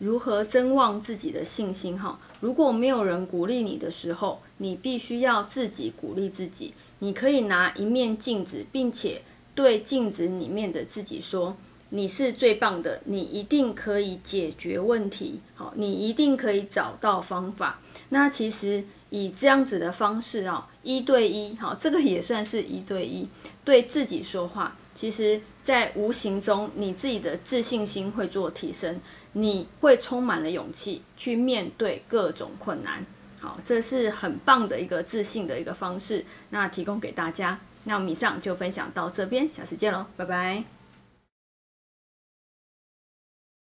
如何增旺自己的信心哈。如果没有人鼓励你的时候，你必须要自己鼓励自己。你可以拿一面镜子，并且对镜子里面的自己说：“你是最棒的，你一定可以解决问题。好，你一定可以找到方法。”那其实以这样子的方式啊，一对一，好，这个也算是一对一对自己说话。其实，在无形中，你自己的自信心会做提升，你会充满了勇气去面对各种困难。好，这是很棒的一个自信的一个方式，那提供给大家。那我们以上就分享到这边，下次见喽，拜拜。